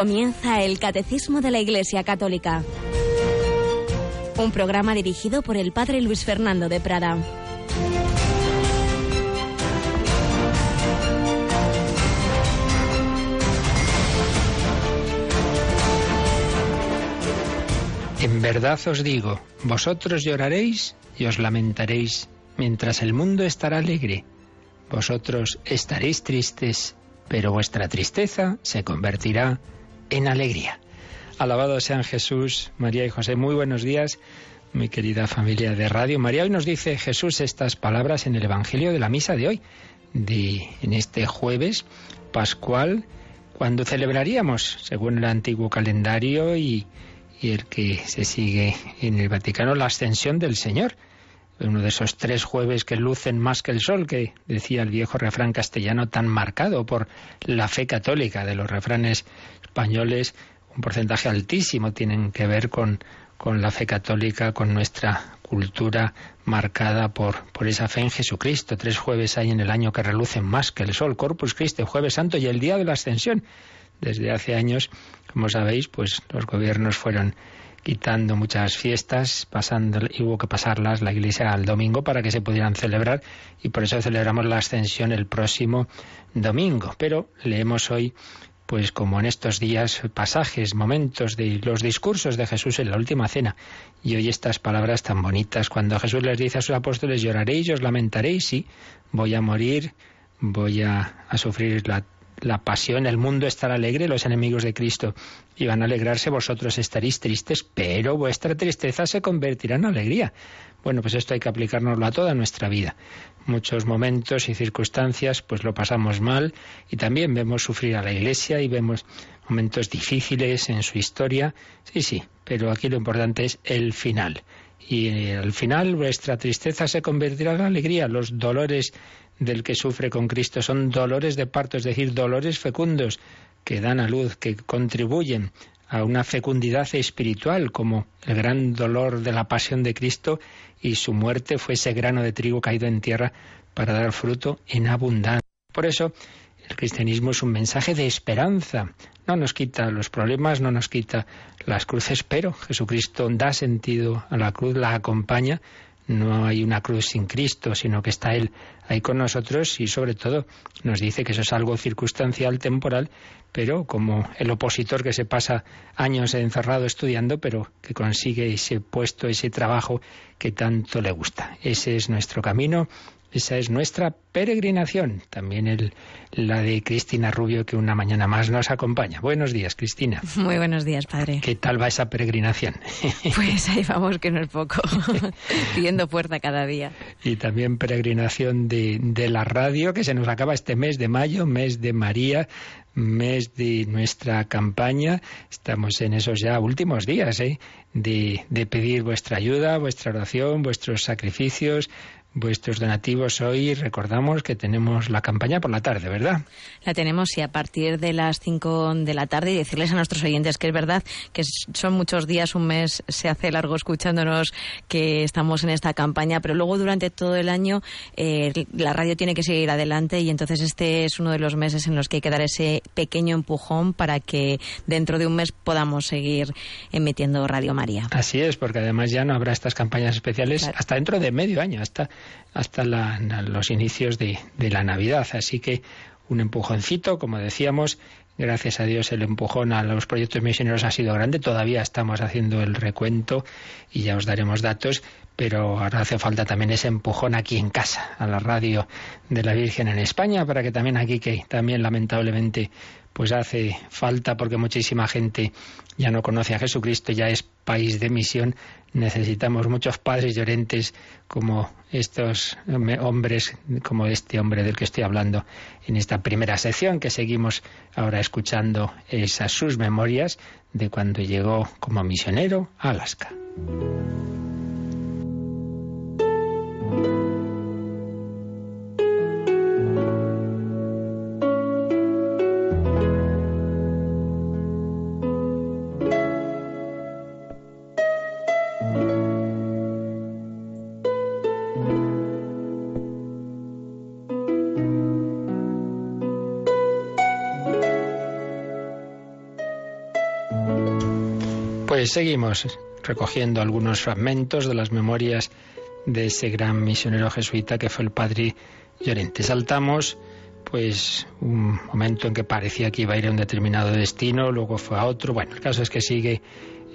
Comienza el Catecismo de la Iglesia Católica. Un programa dirigido por el Padre Luis Fernando de Prada. En verdad os digo, vosotros lloraréis y os lamentaréis, mientras el mundo estará alegre. Vosotros estaréis tristes, pero vuestra tristeza se convertirá en alegría. Alabado sean Jesús, María y José. Muy buenos días, mi querida familia de radio. María hoy nos dice Jesús estas palabras en el Evangelio de la misa de hoy, de, en este jueves pascual, cuando celebraríamos, según el antiguo calendario y y el que se sigue en el Vaticano, la ascensión del Señor. Uno de esos tres jueves que lucen más que el sol, que decía el viejo refrán castellano tan marcado por la fe católica de los refranes españoles, un porcentaje altísimo tienen que ver con, con la fe católica, con nuestra cultura marcada por, por esa fe en Jesucristo. Tres jueves hay en el año que relucen más que el sol, Corpus Christi, jueves santo y el día de la ascensión desde hace años, como sabéis, pues los gobiernos fueron quitando muchas fiestas, pasando, y hubo que pasarlas la iglesia al domingo para que se pudieran celebrar y por eso celebramos la ascensión el próximo domingo. Pero leemos hoy, pues como en estos días, pasajes, momentos de los discursos de Jesús en la última cena. Y hoy estas palabras tan bonitas, cuando Jesús les dice a sus apóstoles, lloraréis, os lamentaréis, sí, voy a morir, voy a, a sufrir la la pasión, el mundo estará alegre, los enemigos de Cristo iban a alegrarse, vosotros estaréis tristes, pero vuestra tristeza se convertirá en alegría. Bueno, pues esto hay que aplicárnoslo a toda nuestra vida. Muchos momentos y circunstancias pues lo pasamos mal y también vemos sufrir a la Iglesia y vemos momentos difíciles en su historia. Sí, sí, pero aquí lo importante es el final. Y al final vuestra tristeza se convertirá en alegría. Los dolores del que sufre con Cristo son dolores de parto, es decir, dolores fecundos que dan a luz, que contribuyen a una fecundidad espiritual, como el gran dolor de la pasión de Cristo y su muerte fue ese grano de trigo caído en tierra para dar fruto en abundancia. Por eso, el cristianismo es un mensaje de esperanza. No nos quita los problemas, no nos quita las cruces, pero Jesucristo da sentido a la cruz, la acompaña no hay una cruz sin Cristo, sino que está Él ahí con nosotros y sobre todo nos dice que eso es algo circunstancial, temporal, pero como el opositor que se pasa años encerrado estudiando, pero que consigue ese puesto, ese trabajo que tanto le gusta. Ese es nuestro camino esa es nuestra peregrinación, también el, la de Cristina Rubio, que una mañana más nos acompaña. Buenos días, Cristina. Muy buenos días, padre. ¿Qué tal va esa peregrinación? Pues ahí vamos, que no es poco, pidiendo fuerza cada día. Y también peregrinación de, de la radio, que se nos acaba este mes de mayo, mes de María, mes de nuestra campaña. Estamos en esos ya últimos días ¿eh? de, de pedir vuestra ayuda, vuestra oración, vuestros sacrificios, vuestros donativos hoy. Recordamos que tenemos la campaña por la tarde, ¿verdad? La tenemos y a partir de las 5 de la tarde y decirles a nuestros oyentes que es verdad que son muchos días, un mes se hace largo escuchándonos que estamos en esta campaña, pero luego durante todo el año eh, la radio tiene que seguir adelante y entonces este es uno de los meses en los que hay que dar ese pequeño empujón para que dentro de un mes podamos seguir emitiendo Radio María. Así es, porque además ya no habrá estas campañas especiales hasta dentro de medio año, hasta hasta los inicios de, de la Navidad. Así que un empujoncito, como decíamos, Gracias a Dios el empujón a los proyectos misioneros ha sido grande. Todavía estamos haciendo el recuento y ya os daremos datos, pero ahora hace falta también ese empujón aquí en casa, a la radio de la Virgen en España, para que también aquí, que también lamentablemente pues hace falta porque muchísima gente ya no conoce a Jesucristo, ya es país de misión, necesitamos muchos padres llorentes como estos hombres, como este hombre del que estoy hablando en esta primera sección que seguimos ahora escuchando esas sus memorias de cuando llegó como misionero a Alaska. Seguimos recogiendo algunos fragmentos de las memorias de ese gran misionero jesuita que fue el padre Llorente. Saltamos pues un momento en que parecía que iba a ir a un determinado destino, luego fue a otro. Bueno, el caso es que sigue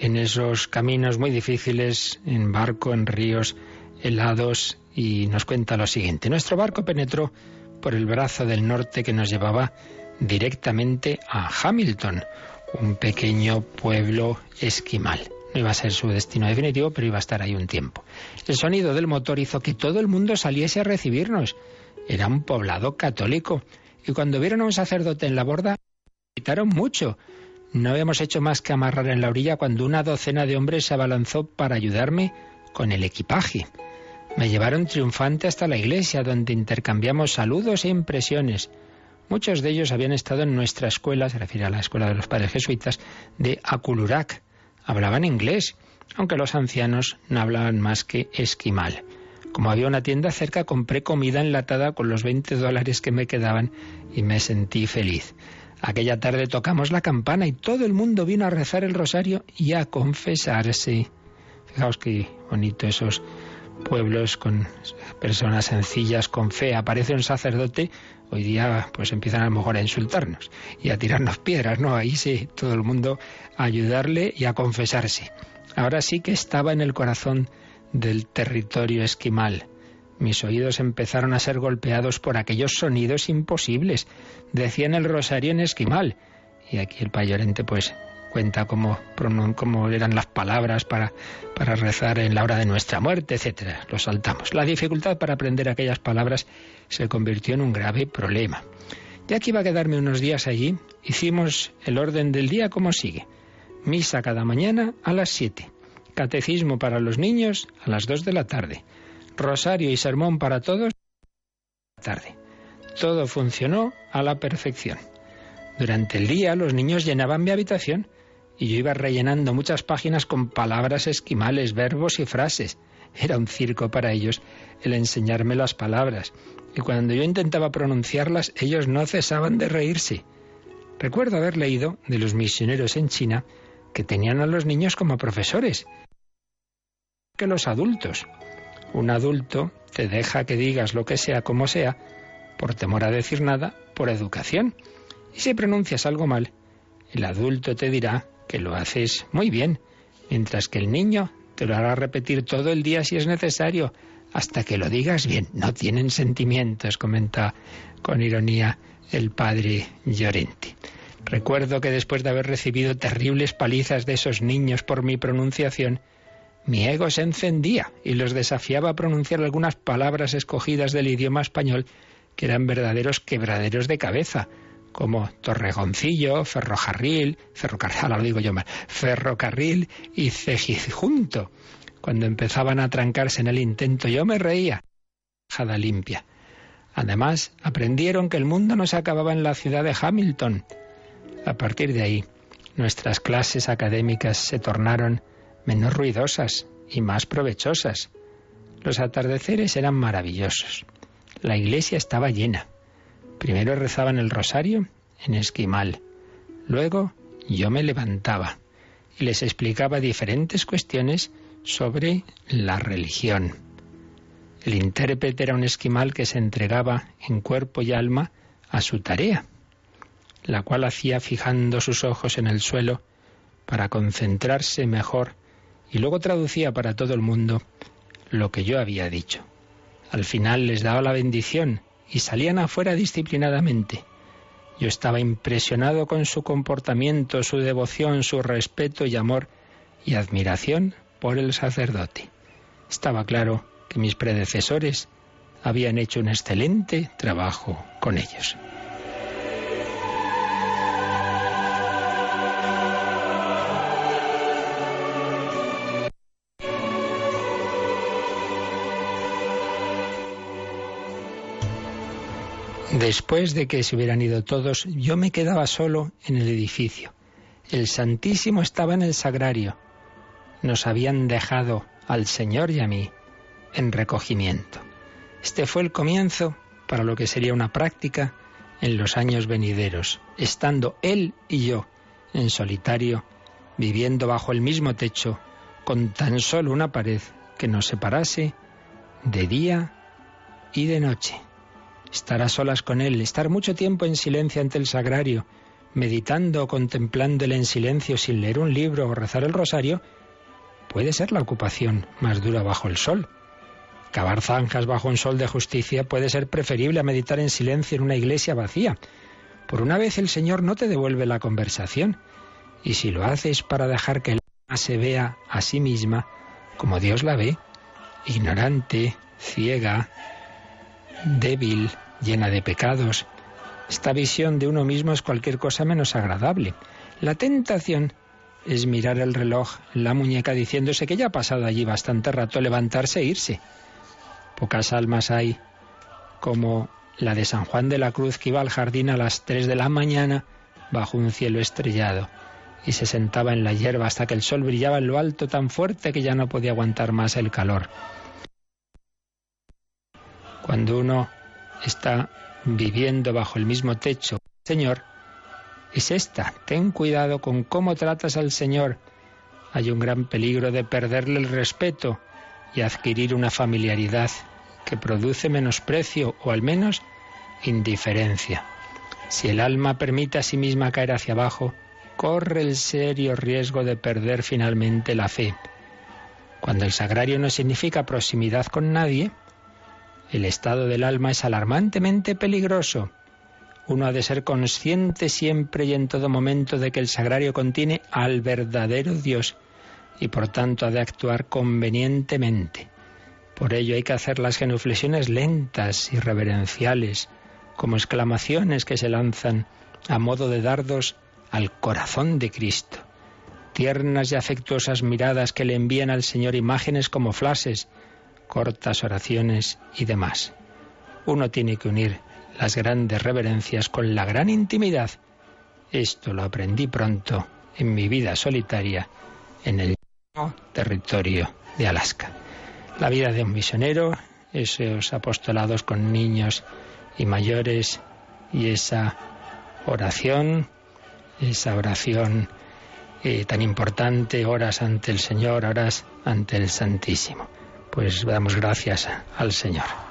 en esos caminos muy difíciles, en barco, en ríos helados, y nos cuenta lo siguiente. Nuestro barco penetró por el brazo del norte que nos llevaba directamente a Hamilton, un pequeño pueblo esquimal. No iba a ser su destino definitivo, pero iba a estar ahí un tiempo. El sonido del motor hizo que todo el mundo saliese a recibirnos. Era un poblado católico. Y cuando vieron a un sacerdote en la borda, gritaron mucho. No habíamos hecho más que amarrar en la orilla cuando una docena de hombres se abalanzó para ayudarme con el equipaje. Me llevaron triunfante hasta la iglesia, donde intercambiamos saludos e impresiones. Muchos de ellos habían estado en nuestra escuela, se refiere a la escuela de los padres jesuitas, de Akulurac. Hablaban inglés, aunque los ancianos no hablaban más que esquimal. Como había una tienda cerca, compré comida enlatada con los 20 dólares que me quedaban y me sentí feliz. Aquella tarde tocamos la campana y todo el mundo vino a rezar el rosario y a confesarse. Fijaos qué bonito esos pueblos con personas sencillas, con fe. Aparece un sacerdote Hoy día pues empiezan a lo mejor a insultarnos y a tirarnos piedras, ¿no? Ahí sí, todo el mundo a ayudarle y a confesarse. Ahora sí que estaba en el corazón del territorio esquimal. Mis oídos empezaron a ser golpeados por aquellos sonidos imposibles. Decían el rosario en esquimal. Y aquí el payorente pues cuenta cómo, eran las palabras para, para rezar en la hora de nuestra muerte, etcétera. Lo saltamos. La dificultad para aprender aquellas palabras se convirtió en un grave problema. Ya que iba a quedarme unos días allí, hicimos el orden del día como sigue. Misa cada mañana a las 7. Catecismo para los niños a las 2 de la tarde. Rosario y sermón para todos a la tarde. Todo funcionó a la perfección. Durante el día los niños llenaban mi habitación y yo iba rellenando muchas páginas con palabras esquimales, verbos y frases. Era un circo para ellos el enseñarme las palabras, y cuando yo intentaba pronunciarlas ellos no cesaban de reírse. Recuerdo haber leído de los misioneros en China que tenían a los niños como profesores que los adultos. Un adulto te deja que digas lo que sea como sea, por temor a decir nada, por educación. Y si pronuncias algo mal, el adulto te dirá que lo haces muy bien, mientras que el niño te lo hará repetir todo el día si es necesario, hasta que lo digas bien. No tienen sentimientos, comenta con ironía el padre Llorente. Recuerdo que después de haber recibido terribles palizas de esos niños por mi pronunciación, mi ego se encendía y los desafiaba a pronunciar algunas palabras escogidas del idioma español que eran verdaderos quebraderos de cabeza, como Torregoncillo, Ferrocarril, Ferrocarril, Ferrocarril y Cejijunto. Cuando empezaban a trancarse en el intento, yo me reía. Jada limpia. Además, aprendieron que el mundo no se acababa en la ciudad de Hamilton. A partir de ahí, nuestras clases académicas se tornaron menos ruidosas y más provechosas. Los atardeceres eran maravillosos. La iglesia estaba llena. Primero rezaban el rosario en esquimal. Luego yo me levantaba y les explicaba diferentes cuestiones sobre la religión. El intérprete era un esquimal que se entregaba en cuerpo y alma a su tarea, la cual hacía fijando sus ojos en el suelo para concentrarse mejor y luego traducía para todo el mundo lo que yo había dicho. Al final les daba la bendición y salían afuera disciplinadamente. Yo estaba impresionado con su comportamiento, su devoción, su respeto y amor y admiración por el sacerdote. Estaba claro que mis predecesores habían hecho un excelente trabajo con ellos. Después de que se hubieran ido todos, yo me quedaba solo en el edificio. El Santísimo estaba en el sagrario. Nos habían dejado al Señor y a mí en recogimiento. Este fue el comienzo para lo que sería una práctica en los años venideros, estando Él y yo en solitario viviendo bajo el mismo techo, con tan solo una pared que nos separase de día y de noche. Estar a solas con Él, estar mucho tiempo en silencio ante el sagrario, meditando o contemplándole en silencio sin leer un libro o rezar el rosario, puede ser la ocupación más dura bajo el sol. Cavar zanjas bajo un sol de justicia puede ser preferible a meditar en silencio en una iglesia vacía. Por una vez el Señor no te devuelve la conversación, y si lo haces para dejar que el alma se vea a sí misma como Dios la ve, ignorante, ciega, débil, llena de pecados, esta visión de uno mismo es cualquier cosa menos agradable. La tentación es mirar el reloj la muñeca diciéndose que ya ha pasado allí bastante rato levantarse e irse. Pocas almas hay como la de San Juan de la Cruz que iba al jardín a las tres de la mañana bajo un cielo estrellado y se sentaba en la hierba hasta que el sol brillaba en lo alto tan fuerte que ya no podía aguantar más el calor. Cuando uno está viviendo bajo el mismo techo, Señor, es esta. Ten cuidado con cómo tratas al Señor. Hay un gran peligro de perderle el respeto y adquirir una familiaridad que produce menosprecio o al menos indiferencia. Si el alma permite a sí misma caer hacia abajo, corre el serio riesgo de perder finalmente la fe. Cuando el sagrario no significa proximidad con nadie, el estado del alma es alarmantemente peligroso. Uno ha de ser consciente siempre y en todo momento de que el sagrario contiene al verdadero Dios y por tanto ha de actuar convenientemente. Por ello hay que hacer las genuflexiones lentas y reverenciales, como exclamaciones que se lanzan a modo de dardos al corazón de Cristo. Tiernas y afectuosas miradas que le envían al Señor imágenes como flashes, cortas oraciones y demás. Uno tiene que unir las grandes reverencias con la gran intimidad. Esto lo aprendí pronto en mi vida solitaria en el territorio de Alaska. La vida de un misionero, esos apostolados con niños y mayores y esa oración, esa oración eh, tan importante, horas ante el Señor, horas ante el Santísimo. Pues damos gracias al Señor.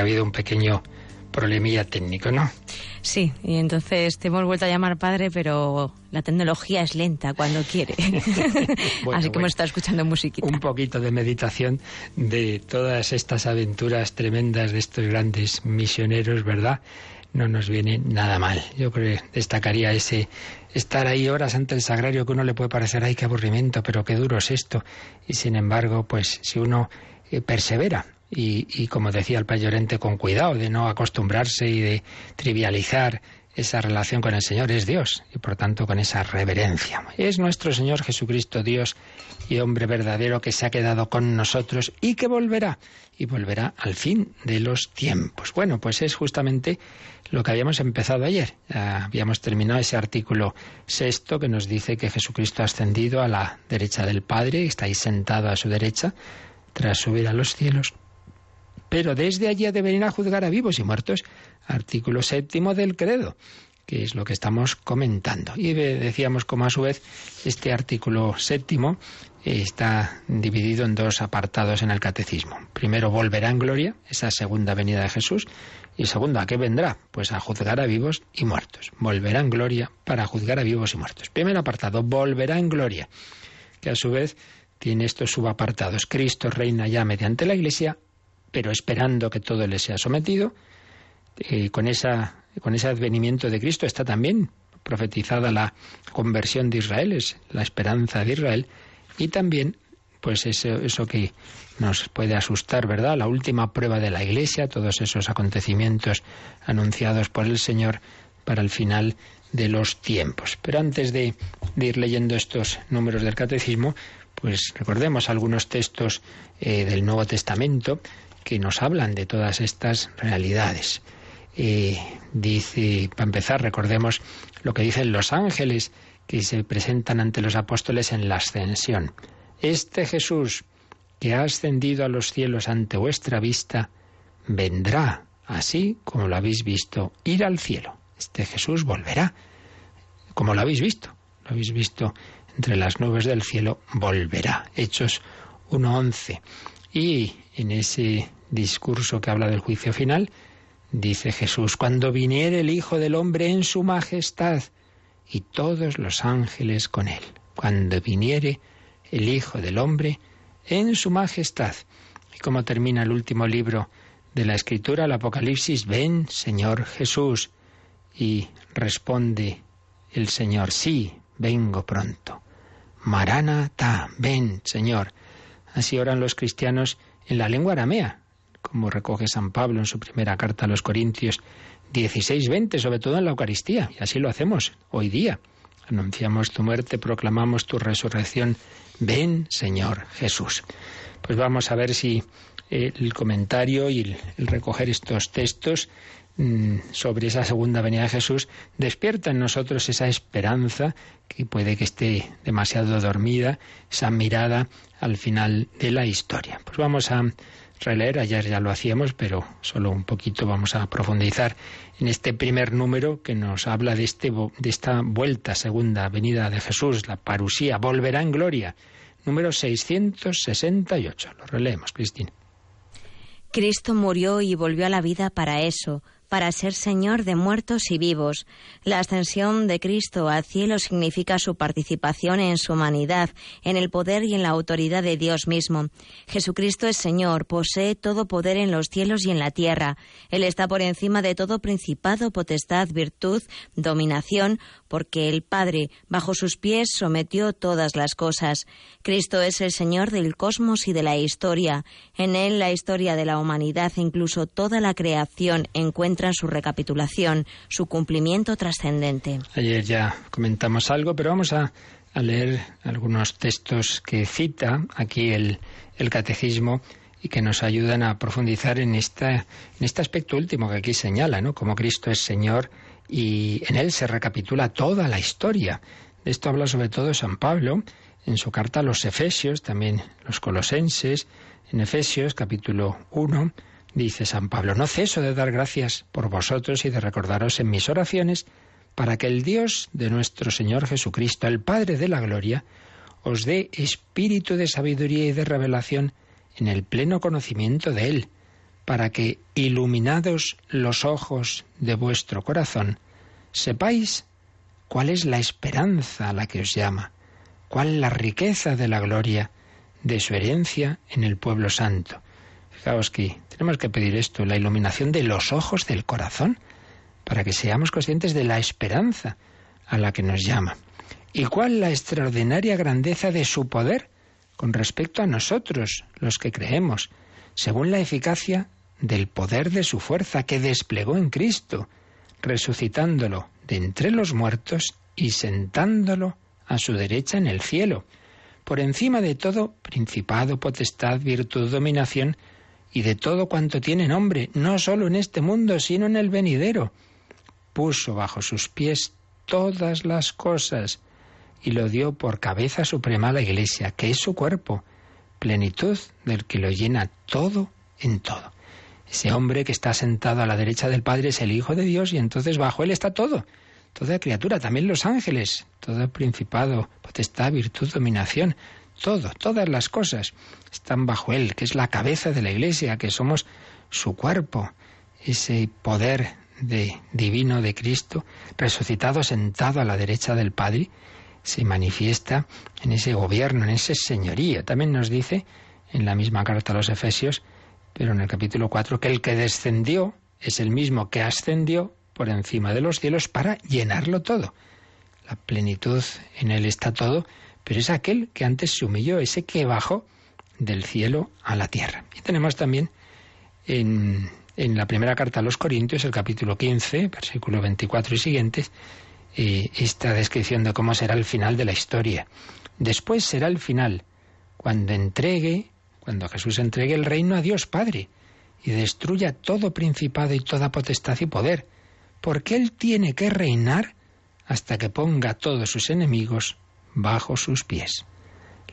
Que ha habido un pequeño problemilla técnico, ¿no? Sí, y entonces te hemos vuelto a llamar padre, pero la tecnología es lenta cuando quiere. Así que hemos estado escuchando musiquita. Un poquito de meditación de todas estas aventuras tremendas de estos grandes misioneros, ¿verdad? no nos viene nada mal. Yo creo que destacaría ese estar ahí horas ante el sagrario que uno le puede parecer, ay, qué aburrimiento, pero qué duro es esto. Y sin embargo, pues si uno eh, persevera y, como decía el payorente, con cuidado de no acostumbrarse y de trivializar esa relación con el Señor, es Dios y por tanto con esa reverencia. Es nuestro Señor Jesucristo, Dios y hombre verdadero que se ha quedado con nosotros y que volverá y volverá al fin de los tiempos. Bueno, pues es justamente lo que habíamos empezado ayer. habíamos terminado ese artículo sexto que nos dice que Jesucristo ha ascendido a la derecha del Padre, está ahí sentado a su derecha tras subir a los cielos. Pero desde allí ha de venir a juzgar a vivos y muertos. Artículo séptimo del credo que es lo que estamos comentando. Y decíamos como a su vez este artículo séptimo está dividido en dos apartados en el catecismo. Primero, volverá en gloria, esa segunda venida de Jesús. Y segundo, ¿a qué vendrá? Pues a juzgar a vivos y muertos. Volverá en gloria para juzgar a vivos y muertos. Primer apartado, volverá en gloria, que a su vez tiene estos subapartados. Cristo reina ya mediante la Iglesia, pero esperando que todo le sea sometido. Eh, con esa con ese advenimiento de Cristo está también profetizada la conversión de Israel, es la esperanza de Israel, y también, pues eso, eso que nos puede asustar, ¿verdad? La última prueba de la Iglesia, todos esos acontecimientos anunciados por el Señor para el final de los tiempos. Pero antes de, de ir leyendo estos números del catecismo, pues recordemos algunos textos eh, del Nuevo Testamento que nos hablan de todas estas realidades. Eh, dice, para empezar, recordemos lo que dicen los ángeles que se presentan ante los apóstoles en la ascensión. Este Jesús que ha ascendido a los cielos ante vuestra vista, vendrá, así como lo habéis visto, ir al cielo. Este Jesús volverá, como lo habéis visto. Lo habéis visto entre las nubes del cielo, volverá. Hechos 1.11. Y en ese discurso que habla del juicio final, Dice Jesús, cuando viniere el Hijo del Hombre en su majestad y todos los ángeles con él. Cuando viniere el Hijo del Hombre en su majestad. Y como termina el último libro de la Escritura, el Apocalipsis, ven, Señor Jesús. Y responde el Señor, sí, vengo pronto. Maranatha, ven, Señor. Así oran los cristianos en la lengua aramea, como recoge San Pablo en su primera carta a los Corintios 16-20, sobre todo en la Eucaristía. Y así lo hacemos hoy día. Anunciamos tu muerte, proclamamos tu resurrección. Ven, Señor Jesús. Pues vamos a ver si eh, el comentario y el, recoger estos textos sobre esa segunda venida de Jesús despierta en nosotros esa esperanza que puede que esté demasiado dormida, esa mirada al final de la historia. Pues vamos a releer. Ayer ya lo hacíamos, pero solo un poquito vamos a profundizar en este primer número que nos habla de, este, de esta vuelta, segunda venida de Jesús, la parusía, volverá en gloria. Número 668. Lo releemos, Cristina. Cristo murió y volvió a la vida para eso, para ser Señor de muertos y vivos. La ascensión de Cristo al cielo significa su participación en su humanidad, en el poder y en la autoridad de Dios mismo. Jesucristo es Señor, posee todo poder en los cielos y en la tierra. Él está por encima de todo principado, potestad, virtud, dominación, porque el Padre, bajo sus pies, sometió todas las cosas. Cristo es el Señor del cosmos y de la historia. En Él la historia de la humanidad incluso toda la creación encuentra su recapitulación, su cumplimiento trascendente. Ayer ya comentamos algo, pero vamos a, leer algunos textos que cita aquí el, el catecismo y que nos ayudan a profundizar en, esta, en este aspecto último que aquí señala, ¿no? Como Cristo es Señor y en él se recapitula toda la historia. De esto habla sobre todo San Pablo en su carta a los Efesios, también los Colosenses, en Efesios capítulo 1, Dice San Pablo, no ceso de dar gracias por vosotros y de recordaros en mis oraciones para que el Dios de nuestro Señor Jesucristo, el Padre de la Gloria, os dé espíritu de sabiduría y de revelación en el pleno conocimiento de Él, para que, iluminados los ojos de vuestro corazón, sepáis cuál es la esperanza a la que os llama, cuál la riqueza de la gloria de su herencia en el pueblo santo Fijaos que tenemos que pedir esto, la iluminación de los ojos del corazón. para que seamos conscientes de la esperanza a la que nos llama. ¿Y cuál la extraordinaria grandeza de su poder con respecto a nosotros, los que creemos, según la eficacia del poder de su fuerza que desplegó en Cristo, resucitándolo de entre los muertos y sentándolo a su derecha en el cielo, por encima de todo principado, potestad, virtud, dominación y de todo cuanto tiene nombre, no sólo en este mundo, sino en el venidero. Puso bajo sus pies todas las cosas y lo dio por cabeza suprema a la Iglesia, que es su cuerpo, plenitud del que lo llena todo en todo. Ese hombre que está sentado a la derecha del Padre es el Hijo de Dios y entonces bajo él está todo, toda criatura, también los ángeles, todo principado, potestad, virtud, dominación, todo, todas las cosas están bajo él, que es la cabeza de la Iglesia, que somos su cuerpo, ese poder de divino de Cristo, resucitado sentado a la derecha del Padre, se manifiesta en ese gobierno, en ese señorío. También nos dice en la misma carta a los Efesios pero en el capítulo 4 que el que descendió es el mismo que ascendió por encima de los cielos para llenarlo todo. La plenitud en él está todo, pero es aquel que antes se humilló, ese que bajó del cielo a la tierra. Y tenemos también en, en la primera carta a los Corintios, el capítulo 15, versículo 24 y siguientes, eh, esta descripción de cómo será el final de la historia. Después será el final, cuando entregue cuando Jesús entregue el reino a Dios Padre y destruya todo principado y toda potestad y poder, porque Él tiene que reinar hasta que ponga todos sus enemigos bajo sus pies.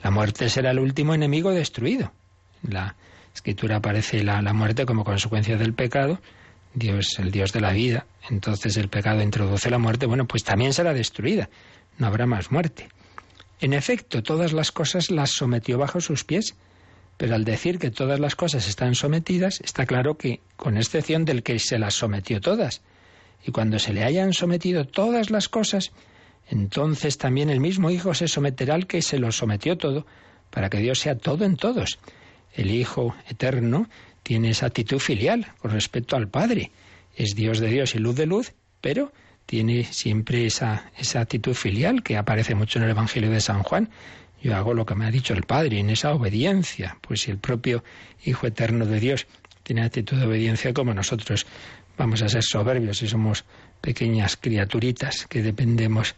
La muerte será el último enemigo destruido. La escritura aparece la, la muerte como consecuencia del pecado. Dios el Dios de la vida. Entonces el pecado introduce la muerte. Bueno, pues también será destruida. No habrá más muerte. En efecto, todas las cosas las sometió bajo sus pies pero al decir que todas las cosas están sometidas, está claro que, con excepción del que se las sometió todas, y cuando se le hayan sometido todas las cosas, entonces también el mismo Hijo se someterá al que se lo sometió todo, para que Dios sea todo en todos. El Hijo eterno tiene esa actitud filial con respecto al Padre. Es Dios de Dios y luz de luz, pero tiene siempre esa, esa actitud filial que aparece mucho en el Evangelio de San Juan. Yo hago lo que me ha dicho el Padre en esa obediencia. Pues si el propio Hijo Eterno de Dios tiene actitud de obediencia como nosotros, vamos a ser soberbios y somos pequeñas criaturitas que dependemos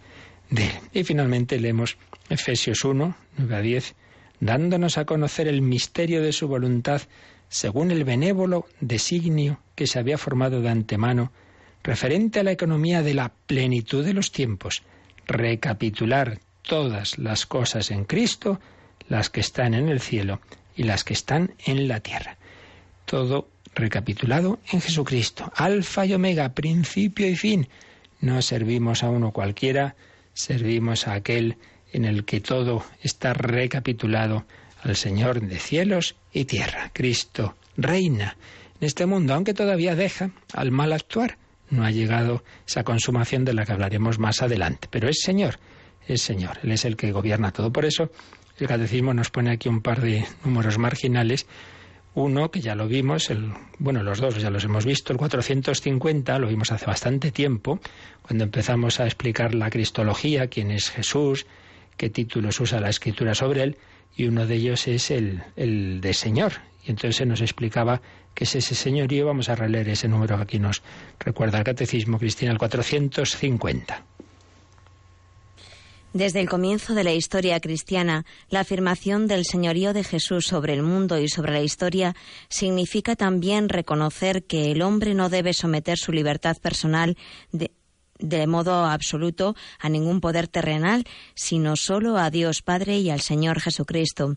de él. Y finalmente leemos Efesios 1, 9 a 10, dándonos a conocer el misterio de su voluntad según el benévolo designio que se había formado de antemano referente a la economía de la plenitud de los tiempos, recapitular todas las cosas en Cristo, las que están en el cielo y las que están en la tierra. Todo recapitulado en Jesucristo, alfa y omega, principio y fin. No servimos a uno cualquiera, servimos a aquel en el que todo está recapitulado, al Señor de cielos y tierra. Cristo reina en este mundo, aunque todavía deja al mal actuar. No ha llegado esa consumación de la que hablaremos más adelante, pero es Señor es Señor, Él es el que gobierna todo. Por eso el catecismo nos pone aquí un par de números marginales. Uno, que ya lo vimos, el, bueno, los dos ya los hemos visto, el 450, lo vimos hace bastante tiempo, cuando empezamos a explicar la cristología, quién es Jesús, qué títulos usa la escritura sobre él, y uno de ellos es el, el de Señor. Y entonces se nos explicaba qué es ese señorío. Vamos a releer ese número que aquí nos recuerda el Catecismo Cristina, el 450. Desde el comienzo de la historia cristiana, la afirmación del señorío de Jesús sobre el mundo y sobre la historia significa también reconocer que el hombre no debe someter su libertad personal de, de modo absoluto a ningún poder terrenal, sino solo a Dios Padre y al Señor Jesucristo.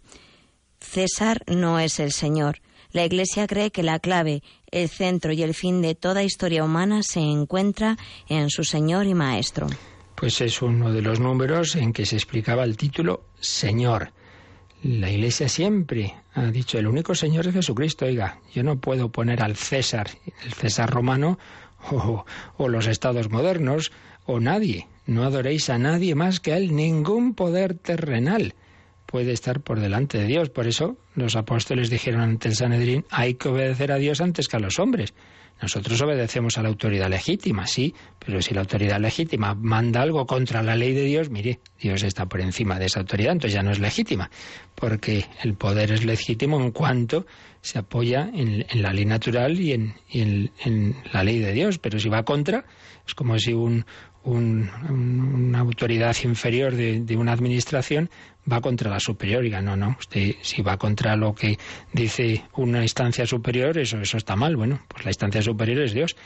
César no es el Señor. La Iglesia cree que la clave, el centro y el fin de toda historia humana se encuentra en su Señor y Maestro pues es uno de los números en que se explicaba el título Señor. La Iglesia siempre ha dicho el único Señor es Jesucristo. Oiga, yo no puedo poner al César, el César romano, o, los estados modernos, o nadie. No adoréis a nadie más que a Él. Ningún poder terrenal puede estar por delante de Dios. Por eso los apóstoles dijeron ante el Sanedrín, hay que obedecer a Dios antes que a los hombres. nosotros obedecemos a la autoridad legítima, sí, pero si la autoridad legítima manda algo contra la ley de Dios, mire, Dios está por encima de esa autoridad, entonces ya no es legítima, porque el poder es legítimo en cuanto se apoya en, la ley natural y, en, en, la ley de Dios, pero si va contra, es como si un, una autoridad inferior de, una administración va contra la superior. Diga, no, no, usted si va contra lo que dice una instancia superior, eso, eso está mal. Bueno, pues la instancia superior es Dios.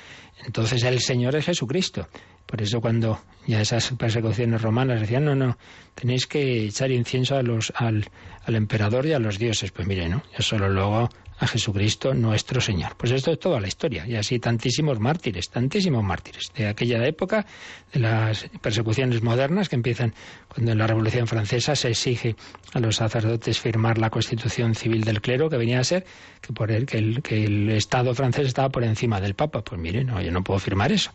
Entonces el Señor es Jesucristo. Por eso cuando ya esas persecuciones romanas decían, no, no, tenéis que echar incienso a los, al, al emperador y a los dioses. Pues mire, no, yo solo luego a Jesucristo nuestro Señor. Pues esto es toda la historia. Y así tantísimos mártires, tantísimos mártires de aquella época, de las persecuciones modernas que empiezan cuando en la Revolución Francesa se exige a los sacerdotes firmar la constitución civil del clero, que venía a ser que, por el, que, el, que el Estado francés estaba por encima del Papa. Pues mire, no, yo no puedo firmar eso.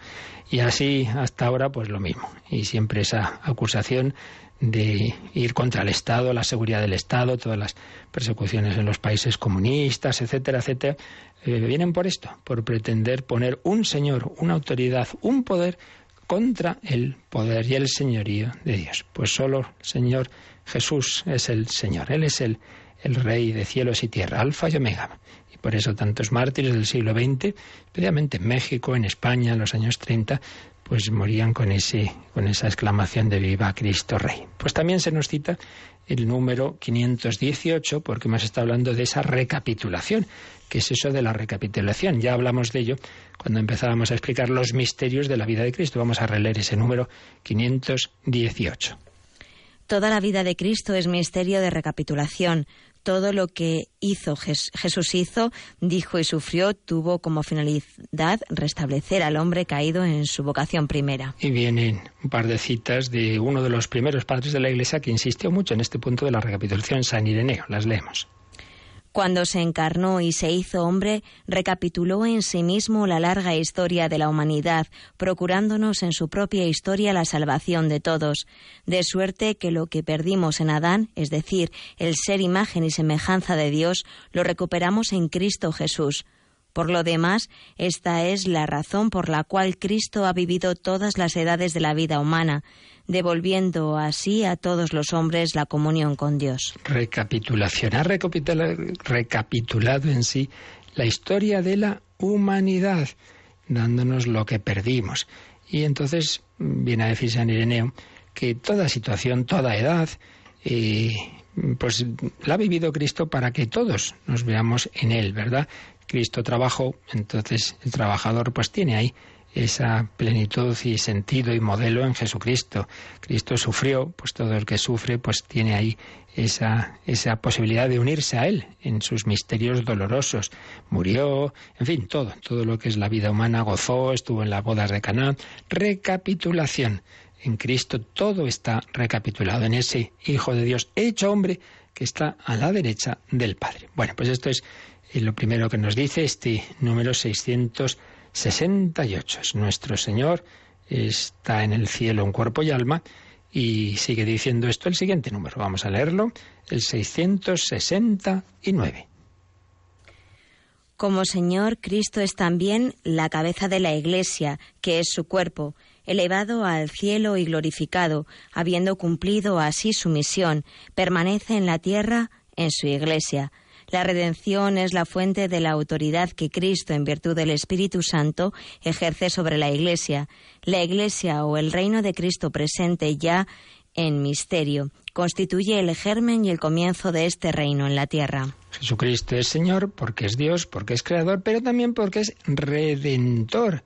Y así hasta ahora, pues lo mismo. Y siempre esa acusación de ir contra el Estado, la seguridad del Estado, todas las persecuciones en los países comunistas, etcétera, etcétera, eh, vienen por esto, por pretender poner un señor, una autoridad, un poder contra el poder y el señorío de Dios. Pues solo el Señor Jesús es el Señor, Él es el, el Rey de cielos y tierra, Alfa y Omega. Y por eso tantos mártires del siglo XX, especialmente en México, en España, en los años 30, pues morían con, ese, con esa exclamación de Viva Cristo Rey. Pues también se nos cita el número 518, porque hemos estado hablando de esa recapitulación. ¿Qué es eso de la recapitulación? Ya hablamos de ello cuando empezábamos a explicar los misterios de la vida de Cristo. Vamos a releer ese número 518. Toda la vida de Cristo es misterio de recapitulación todo lo que hizo Jesús hizo, dijo y sufrió, tuvo como finalidad restablecer al hombre caído en su vocación primera. Y vienen un par de citas de uno de los primeros padres de la Iglesia que insistió mucho en este punto de la recapitulación, San Ireneo. Las leemos. Cuando se encarnó y se hizo hombre, recapituló en sí mismo la larga historia de la humanidad, procurándonos en su propia historia la salvación de todos, de suerte que lo que perdimos en Adán, es decir, el ser imagen y semejanza de Dios, lo recuperamos en Cristo Jesús. Por lo demás, esta es la razón por la cual Cristo ha vivido todas las edades de la vida humana, devolviendo así a todos los hombres la comunión con Dios. Recapitulación. Ha recapitulado en sí la historia de la humanidad, dándonos lo que perdimos. Y entonces viene a decir San Ireneo que toda situación, toda edad, eh, pues la ha vivido Cristo para que todos nos veamos en Él, ¿verdad? Cristo trabajó, entonces el trabajador pues tiene ahí esa plenitud y sentido y modelo en Jesucristo. Cristo sufrió, pues todo el que sufre pues tiene ahí esa, esa posibilidad de unirse a Él en sus misterios dolorosos. Murió, en fin, todo, todo lo que es la vida humana gozó, estuvo en las bodas de Caná. Recapitulación. En Cristo todo está recapitulado en ese Hijo de Dios hecho hombre que está a la derecha del Padre. Bueno, pues esto es lo primero que nos dice este número 600 68. Es nuestro Señor, está en el cielo en cuerpo y alma. Y sigue diciendo esto el siguiente número. Vamos a leerlo, el 669. Como Señor, Cristo es también la cabeza de la Iglesia, que es su cuerpo, elevado al cielo y glorificado, habiendo cumplido así su misión, permanece en la tierra en su Iglesia la redención es la fuente de la autoridad que Cristo, en virtud del Espíritu Santo, ejerce sobre la Iglesia. La Iglesia o el reino de Cristo presente ya en misterio constituye el germen y el comienzo de este reino en la tierra. Jesucristo es Señor porque es Dios, porque es Creador, pero también porque es Redentor.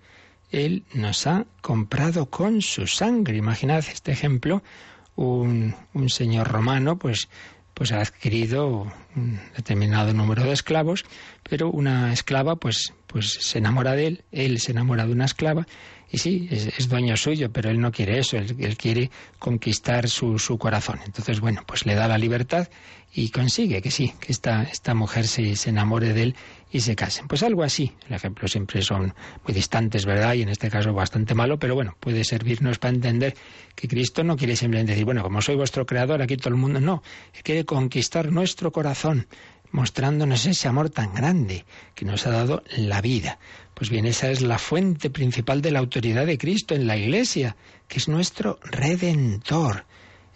Él nos ha comprado con su sangre. Imaginad este ejemplo, un, un señor romano, pues pues ha adquirido un determinado número de esclavos, pero una esclava pues, pues se enamora de él, él se enamora de una esclava y sí, es, dueño suyo, pero él no quiere eso, él, quiere conquistar su, su, corazón. Entonces, bueno, pues le da la libertad y consigue que sí, que esta, esta mujer se, se enamore de él y se casen. Pues algo así. El ejemplo siempre son muy distantes, ¿verdad? Y en este caso bastante malo, pero bueno, puede servirnos para entender que Cristo no quiere simplemente decir, bueno, como soy vuestro creador, aquí todo el mundo, no, quiere conquistar nuestro corazón. mostrándonos ese amor tan grande que nos ha dado la vida. Pues bien, esa es la fuente principal de la autoridad de Cristo en la Iglesia, que es nuestro redentor,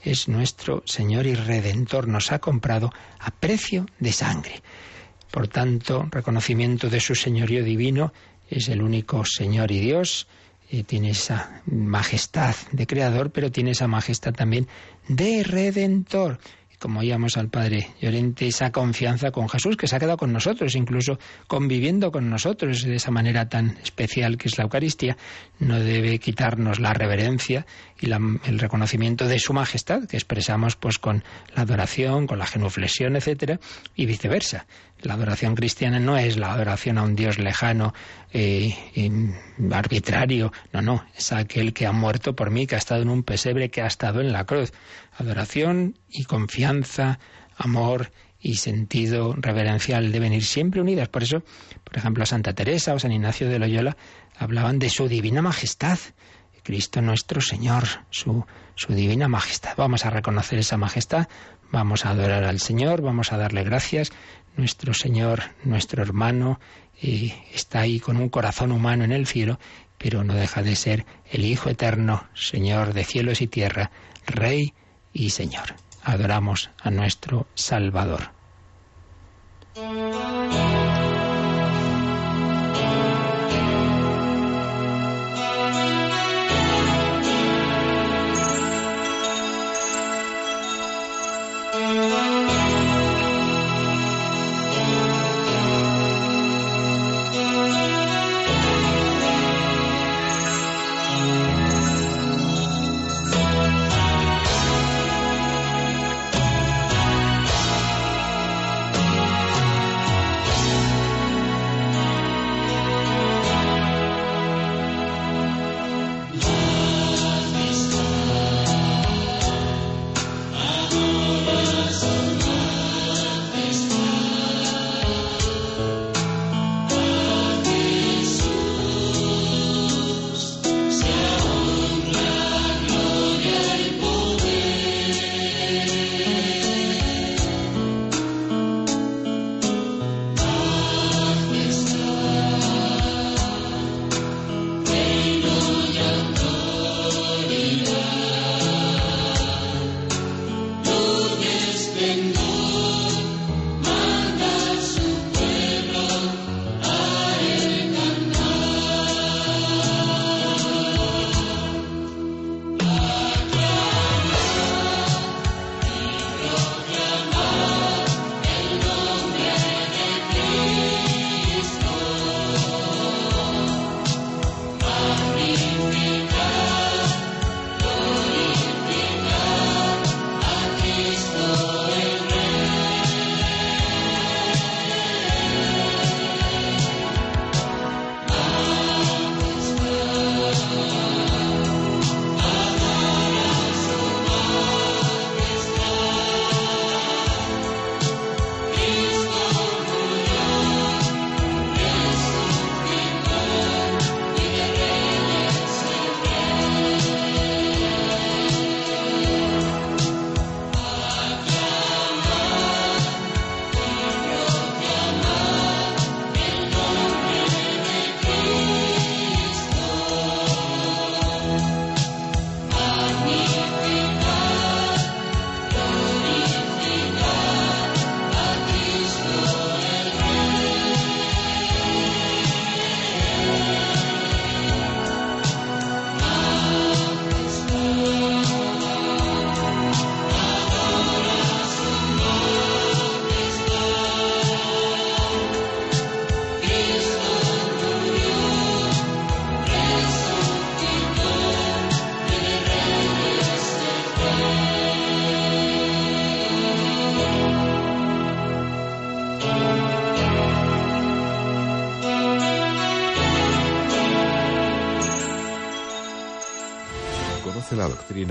es nuestro Señor y redentor, nos ha comprado a precio de sangre. Por tanto, reconocimiento de su señorío divino, es el único Señor y Dios, y tiene esa majestad de creador, pero tiene esa majestad también de redentor como oíamos al Padre Llorente, esa confianza con Jesús que se ha quedado con nosotros, incluso conviviendo con nosotros de esa manera tan especial que es la Eucaristía, no debe quitarnos la reverencia y el reconocimiento de su majestad que expresamos pues con la adoración, con la genuflexión, etcétera, y viceversa. La adoración cristiana no es la adoración a un Dios lejano, eh, arbitrario, no, no, es aquel que ha muerto por mí, que ha estado en un pesebre, que ha estado en la cruz. Adoración y confianza, amor y sentido reverencial deben ir siempre unidas. Por eso, por ejemplo, Santa Teresa o San Ignacio de Loyola hablaban de su divina majestad. Cristo nuestro Señor, su, su divina majestad. Vamos a reconocer esa majestad, vamos a adorar al Señor, vamos a darle gracias nuestro Señor, nuestro hermano, está ahí con un corazón humano en el cielo, pero no deja de ser el Hijo eterno, Señor de cielos y tierra, Rey y Señor. Adoramos a nuestro Salvador.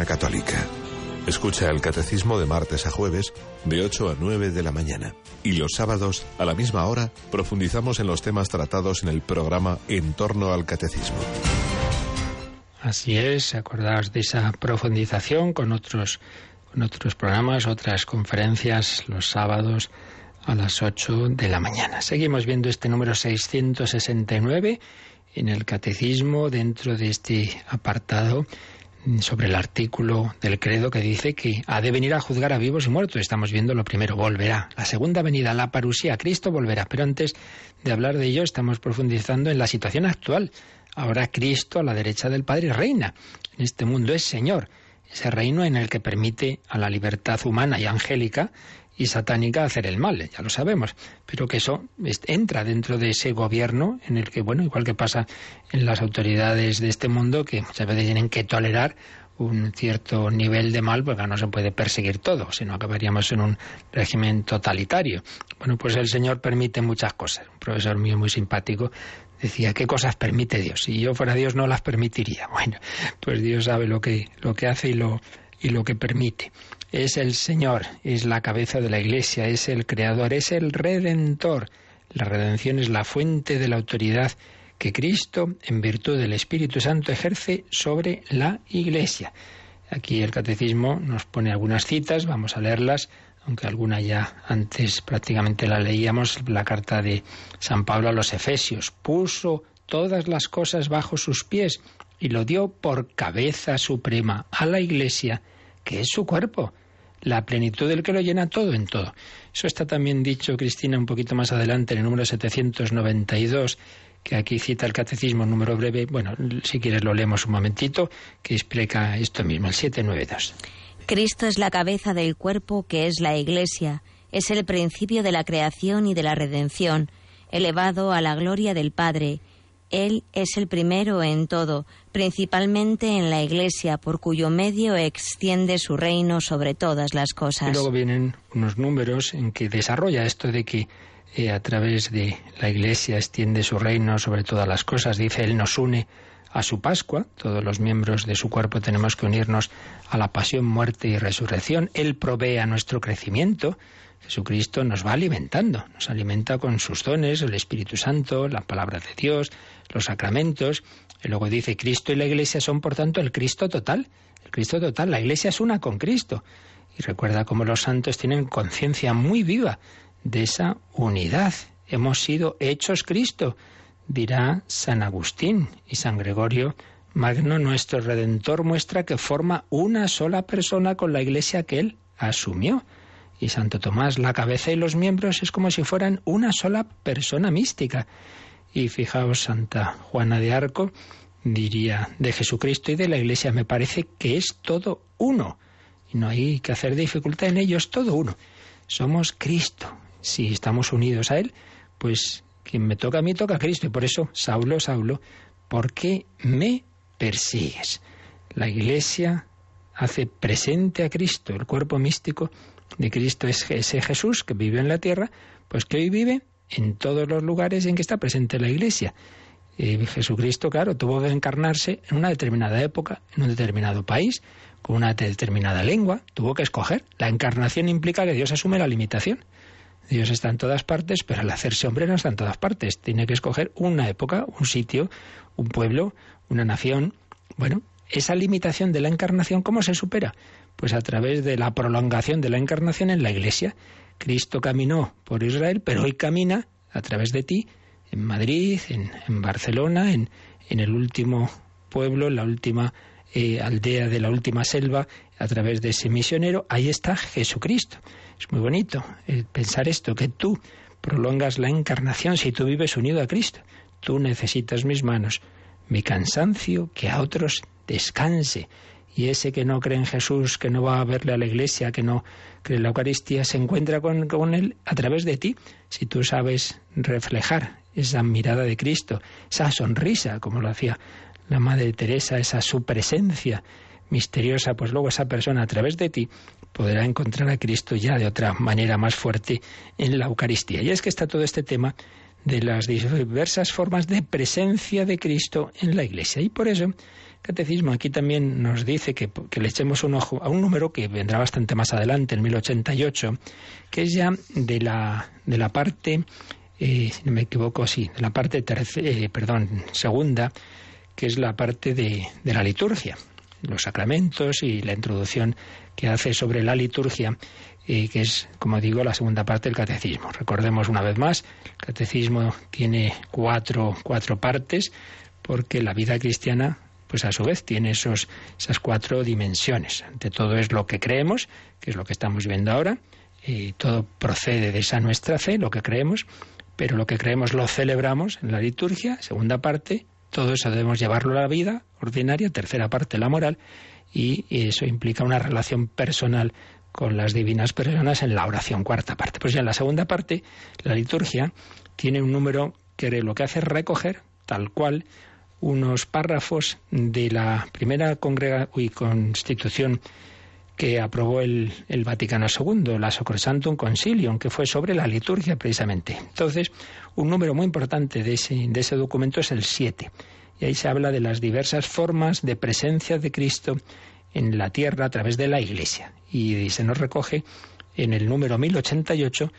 Católica. Escucha el catecismo de martes a jueves de 8 a 9 de la mañana. Y los sábados, a la misma hora, profundizamos en los temas tratados en el programa En torno al catecismo. Así es, acordaos de esa profundización con otros, con otros programas, otras conferencias los sábados a las 8 de la mañana. Seguimos viendo este número 669 en el Catecismo dentro de este apartado sobre el artículo del credo que dice que ha de venir a juzgar a vivos y muertos. Estamos viendo lo primero, volverá. La segunda venida, la parusía, Cristo volverá. Pero antes de hablar de ello, estamos profundizando en la situación actual. Ahora Cristo a la derecha del Padre reina. En este mundo es Señor. Ese reino en el que permite a la libertad humana y angélica y satánica hacer el mal, ya lo sabemos, pero que eso entra dentro de ese gobierno en el que, bueno, igual que pasa en las autoridades de este mundo, que muchas veces tienen que tolerar un cierto nivel de mal, porque no se puede perseguir todo, sino acabaríamos en un régimen totalitario. Bueno, pues el Señor permite muchas cosas. Un profesor mío muy simpático decía, ¿qué cosas permite Dios? Si yo fuera Dios no las permitiría. Bueno, pues Dios sabe lo que, lo que hace y lo, y lo que permite es el Señor, es la cabeza de la Iglesia, es el Creador, es el Redentor. La redención es la fuente de la autoridad que Cristo, en virtud del Espíritu Santo, ejerce sobre la Iglesia. Aquí el Catecismo nos pone algunas citas, vamos a leerlas, aunque alguna ya antes prácticamente la leíamos, la carta de San Pablo a los Efesios. Puso todas las cosas bajo sus pies y lo dio por cabeza suprema a la Iglesia que es su cuerpo, la plenitud del que lo llena todo en todo. Eso está también dicho, Cristina, un poquito más adelante, en el número 792, que aquí cita el catecismo, número breve. Bueno, si quieres lo leemos un momentito, que explica esto mismo, el 792. Cristo es la cabeza del cuerpo que es la Iglesia, es el principio de la creación y de la redención, elevado a la gloria del Padre él es el primero en todo, principalmente en la Iglesia, por cuyo medio extiende su reino sobre todas las cosas. Luego vienen unos números en que desarrolla esto de que eh, a través de la Iglesia extiende su reino sobre todas las cosas. Dice, Él nos une a su Pascua, todos los miembros de su cuerpo tenemos que unirnos a la pasión, muerte y resurrección. Él provee a nuestro crecimiento. Jesucristo nos va alimentando, nos alimenta con sus dones, el Espíritu Santo, la palabra de Dios, los sacramentos. Y luego dice, Cristo y la Iglesia son, por tanto, el Cristo total. El Cristo total. La Iglesia es una con Cristo. Y recuerda cómo los santos tienen conciencia muy viva de esa unidad. Hemos sido hechos Cristo, dirá San Agustín y San Gregorio Magno, nuestro Redentor, muestra que forma una sola persona con la Iglesia que él asumió. Y Santo Tomás, la cabeza y los miembros es como si fueran una sola persona mística. Y fijaos, Santa Juana de Arco diría de Jesucristo y de la Iglesia, me parece que es todo uno. Y no hay que hacer dificultad en ello, es todo uno. Somos Cristo. Si estamos unidos a Él, pues quien me toca a mí toca a Cristo. Y por eso, Saulo, Saulo, ¿por qué me persigues? La Iglesia hace presente a Cristo, el cuerpo místico de Cristo es ese Jesús que vive en la tierra, pues que hoy vive en todos los lugares en que está presente la Iglesia. Jesucristo, claro, tuvo que encarnarse en una determinada época, en un determinado país, con una determinada lengua, tuvo que escoger. La encarnación implica que Dios asume la limitación. Dios está en todas partes, pero al hacerse hombre no está en todas partes. Tiene que escoger una época, un sitio, un pueblo, una nación. Bueno, esa limitación de la encarnación, ¿cómo se supera? Pues a través de la prolongación de la encarnación en la Iglesia. Cristo caminó por Israel, pero hoy camina a través de ti en Madrid, en, Barcelona, en, en, el último pueblo, en la última eh, aldea de la última selva, a través de ese misionero. Ahí está Jesucristo. Es muy bonito el pensar esto, que tú prolongas la encarnación si tú vives unido a Cristo. Tú necesitas mis manos, mi cansancio, que a otros descanse y ese que no cree en Jesús, que no va a verle a la iglesia, que no cree en la Eucaristía, se encuentra con, Él a través de ti. Si tú sabes reflejar esa mirada de Cristo, esa sonrisa, como lo hacía la Madre Teresa, esa su presencia misteriosa, pues luego esa persona a través de ti podrá encontrar a Cristo ya de otra manera más fuerte en la Eucaristía. Y es que está todo este tema de las diversas formas de presencia de Cristo en la Iglesia. Y por eso Catecismo aquí también nos dice que, le echemos un ojo a un número que vendrá bastante más adelante, en 1088, que es ya de la, de la parte, eh, si no me equivoco, sí, de la parte eh, perdón, segunda, que es la parte de, de la liturgia, los sacramentos y la introducción que hace sobre la liturgia eh, que es, como digo, la segunda parte del catecismo. Recordemos una vez más, el catecismo tiene cuatro, cuatro partes, porque la vida cristiana pues a su vez tiene esos, esas cuatro dimensiones. Ante todo es lo que creemos, que es lo que estamos viendo ahora, y todo procede de esa nuestra fe, lo que creemos, pero lo que creemos lo celebramos en la liturgia, segunda parte, todo eso debemos llevarlo a la vida ordinaria, tercera parte la moral, y eso implica una relación personal con las divinas personas en la oración, cuarta parte. Pues ya en la segunda parte, la liturgia tiene un número que lo que hace es recoger, tal cual, unos párrafos de la primera constitución que aprobó el, Vaticano II, la Sacrosantum Concilium, que fue sobre la liturgia precisamente. Entonces, un número muy importante de ese, de ese documento es el 7. Y ahí se habla de las diversas formas de presencia de Cristo en la tierra a través de la Iglesia. Y se nos recoge en el número 1088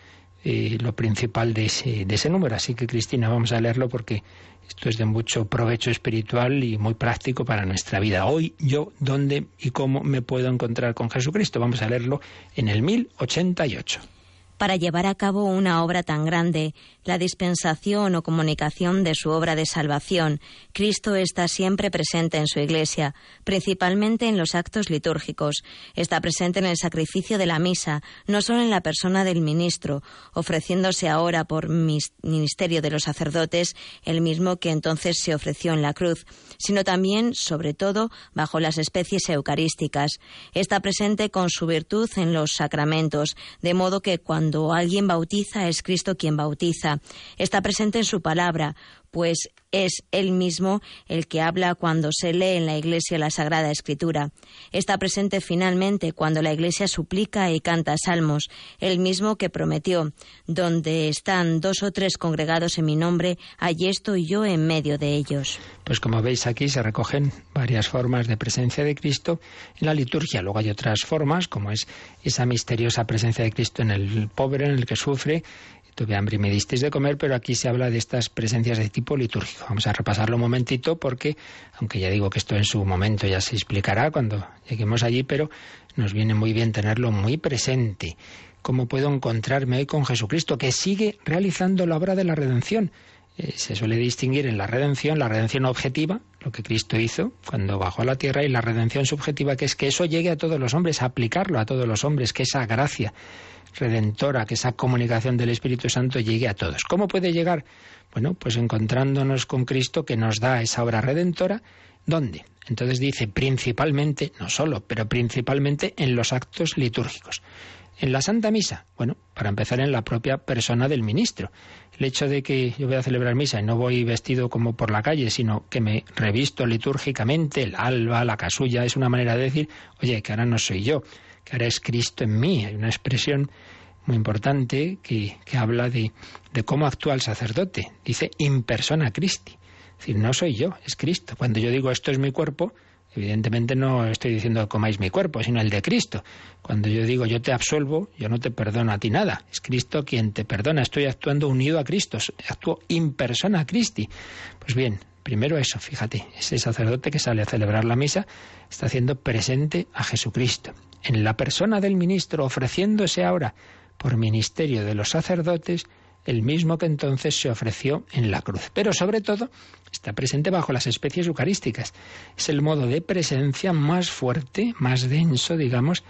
eh, lo principal de ese, de ese número. Así que, Cristina, vamos a leerlo porque esto es de mucho provecho espiritual y muy práctico para nuestra vida. Hoy, yo, ¿dónde y cómo me puedo encontrar con Jesucristo? Vamos a leerlo en el 1088 para llevar a cabo una obra tan grande, la dispensación o comunicación de su obra de salvación, Cristo está siempre presente en su Iglesia, principalmente en los actos litúrgicos. Está presente en el sacrificio de la misa, no solo en la persona del ministro, ofreciéndose ahora por ministerio de los sacerdotes, el mismo que entonces se ofreció en la cruz, sino también, sobre todo, bajo las especies eucarísticas. Está presente con su virtud en los sacramentos, de modo que cuando alguien bautiza es Cristo quien bautiza. Está presente en su palabra, pues es él mismo el que habla cuando se lee en la Iglesia la Sagrada Escritura. Está presente finalmente cuando la Iglesia suplica y canta salmos, el mismo que prometió, donde están dos o tres congregados en mi nombre, allí estoy yo en medio de ellos. Pues como veis aquí se recogen varias formas de presencia de Cristo en la liturgia. Luego hay otras formas, como es esa misteriosa presencia de Cristo en el pobre, en el que sufre, tuve hambre y me disteis de comer, pero aquí se habla de estas presencias de tipo litúrgico. Vamos a repasarlo un momentito porque, aunque ya digo que esto en su momento ya se explicará cuando lleguemos allí, pero nos viene muy bien tenerlo muy presente. ¿Cómo puedo encontrarme hoy con Jesucristo, que sigue realizando la obra de la redención? Eh, se suele distinguir en la redención la redención objetiva, lo que Cristo hizo cuando bajó a la tierra, y la redención subjetiva, que es que eso llegue a todos los hombres, aplicarlo a todos los hombres, que esa gracia redentora, que esa comunicación del Espíritu Santo llegue a todos. ¿Cómo puede llegar? Bueno, pues encontrándonos con Cristo que nos da esa obra redentora. ¿Dónde? Entonces dice principalmente, no solo, pero principalmente en los actos litúrgicos. En la Santa Misa, bueno, para empezar en la propia persona del ministro. El hecho de que yo voy a celebrar misa y no voy vestido como por la calle, sino que me revisto litúrgicamente, el alba, la casulla, es una manera de decir, oye, que ahora no soy yo, que ahora es Cristo en mí. Hay una expresión muy importante que, habla de, de, cómo actúa el sacerdote. Dice in persona Christi. Es decir, no soy yo, es Cristo. Cuando yo digo esto es mi cuerpo, evidentemente no estoy diciendo que comáis mi cuerpo, sino el de Cristo. Cuando yo digo yo te absolvo, yo no te perdono a ti nada. Es Cristo quien te perdona. Estoy actuando unido a Cristo. Actúo in persona Christi. Pues bien, primero eso, fíjate, ese sacerdote que sale a celebrar la misa está haciendo presente a Jesucristo en la persona del ministro, ofreciéndose ahora por ministerio de los sacerdotes, el mismo que entonces se ofreció en la cruz. Pero sobre todo está presente bajo las especies eucarísticas. Es el modo de presencia más fuerte, más denso, digamos,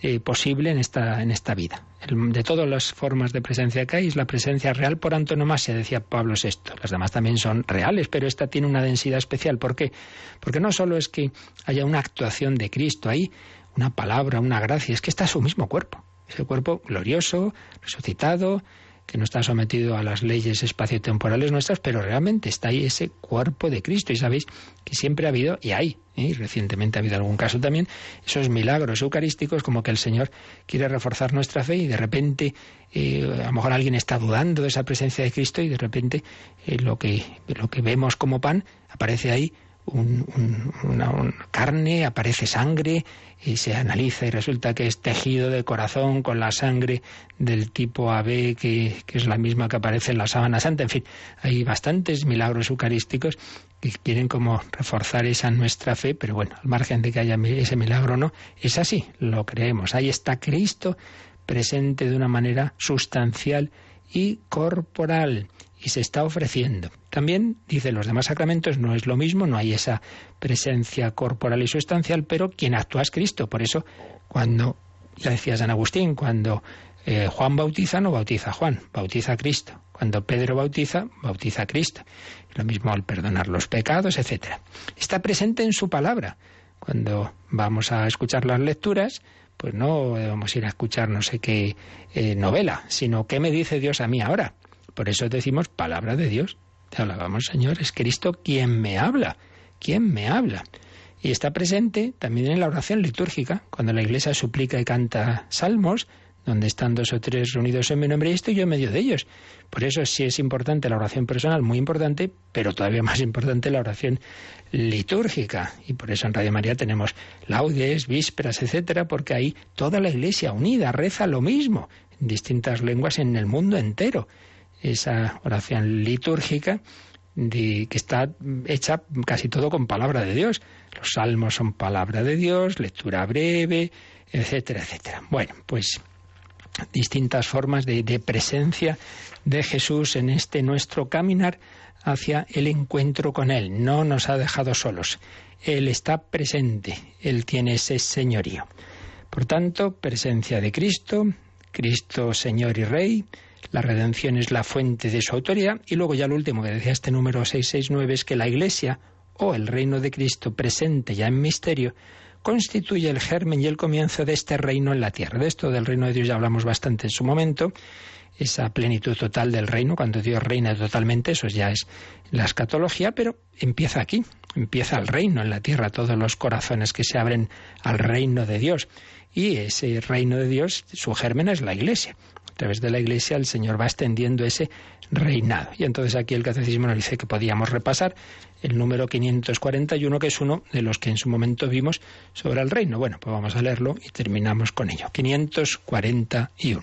eh, posible en esta, en esta vida. de todas las formas de presencia que hay, es la presencia real por antonomasia, decía Pablo VI. Las demás también son reales, pero esta tiene una densidad especial. ¿Por qué? Porque no solo es que haya una actuación de Cristo ahí, una palabra, una gracia, es que está su mismo cuerpo. Ese cuerpo glorioso, resucitado, que no está sometido a las leyes espaciotemporales nuestras, pero realmente está ahí ese cuerpo de Cristo. Y sabéis que siempre ha habido, y hay, ¿eh? y recientemente ha habido algún caso también, esos milagros eucarísticos, como que el Señor quiere reforzar nuestra fe y de repente eh, a lo mejor alguien está dudando de esa presencia de Cristo y de repente eh, lo, que, lo que vemos como pan aparece ahí una, carne, aparece sangre y se analiza y resulta que es tejido de corazón con la sangre del tipo AB, que, que, es la misma que aparece en la sábana santa. En fin, hay bastantes milagros eucarísticos que quieren como reforzar esa nuestra fe, pero bueno, al margen de que haya ese milagro no, es así, lo creemos. Ahí está Cristo presente de una manera sustancial y corporal y se está ofreciendo. También, dice, los demás sacramentos no es lo mismo, no hay esa presencia corporal y sustancial, pero quien actúa es Cristo. Por eso, cuando, ya decía San Agustín, cuando eh, Juan bautiza, no bautiza a Juan, bautiza a Cristo. Cuando Pedro bautiza, bautiza a Cristo. Lo mismo al perdonar los pecados, etc. Está presente en su palabra. Cuando vamos a escuchar las lecturas, pues no a ir a escuchar no sé qué eh, novela, sino qué me dice Dios a mí ahora. Por eso decimos palabra de Dios. Te hablábamos, Señor, es Cristo quien me habla. ¿Quién me habla? Y está presente también en la oración litúrgica, cuando la Iglesia suplica y canta salmos, donde están dos o tres reunidos en mi nombre y estoy yo en medio de ellos. Por eso sí es importante la oración personal, muy importante, pero todavía más importante la oración litúrgica. Y por eso en Radio María tenemos laudes, vísperas, etcétera, porque ahí toda la Iglesia unida reza lo mismo, en distintas lenguas en el mundo entero. Esa oración litúrgica que está hecha casi todo con palabra de Dios. Los salmos son palabra de Dios, lectura breve, etcétera, etcétera. Bueno, pues distintas formas de, presencia de Jesús en este nuestro caminar hacia el encuentro con Él. No nos ha dejado solos. Él está presente. Él tiene ese señorío. Por tanto, presencia de Cristo, Cristo Señor y Rey, la redención es la fuente de su autoridad y luego ya lo último que decía este número 669 es que la Iglesia o el reino de Cristo presente ya en misterio constituye el germen y el comienzo de este reino en la tierra. De esto del reino de Dios ya hablamos bastante en su momento, esa plenitud total del reino, cuando Dios reina totalmente, eso ya es la escatología, pero empieza aquí, empieza el reino en la tierra, todos los corazones que se abren al reino de Dios. Y ese reino de Dios, su germen es la iglesia. A través de la Iglesia el Señor va extendiendo ese reinado. Y entonces aquí el Catecismo nos dice que podíamos repasar el número 541, que es uno de los que en su momento vimos sobre el reino. Bueno, pues vamos a leerlo y terminamos con ello. 541.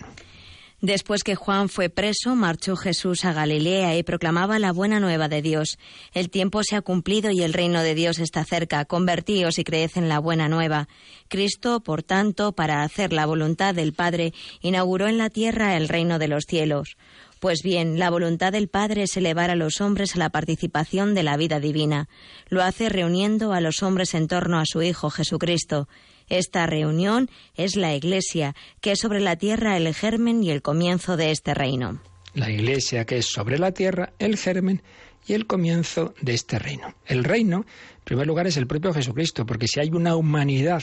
Después que Juan fue preso, marchó Jesús a Galilea y proclamaba la buena nueva de Dios. El tiempo se ha cumplido y el reino de Dios está cerca. Convertíos y creed en la buena nueva. Cristo, por tanto, para hacer la voluntad del Padre, inauguró en la tierra el reino de los cielos. Pues bien, la voluntad del Padre es elevar a los hombres a la participación de la vida divina. Lo hace reuniendo a los hombres en torno a su Hijo Jesucristo. Esta reunión es la Iglesia, que es sobre la tierra el germen y el comienzo de este reino. La Iglesia, que es sobre la tierra el germen y el comienzo de este reino. El reino, en primer lugar, es el propio Jesucristo, porque si hay una humanidad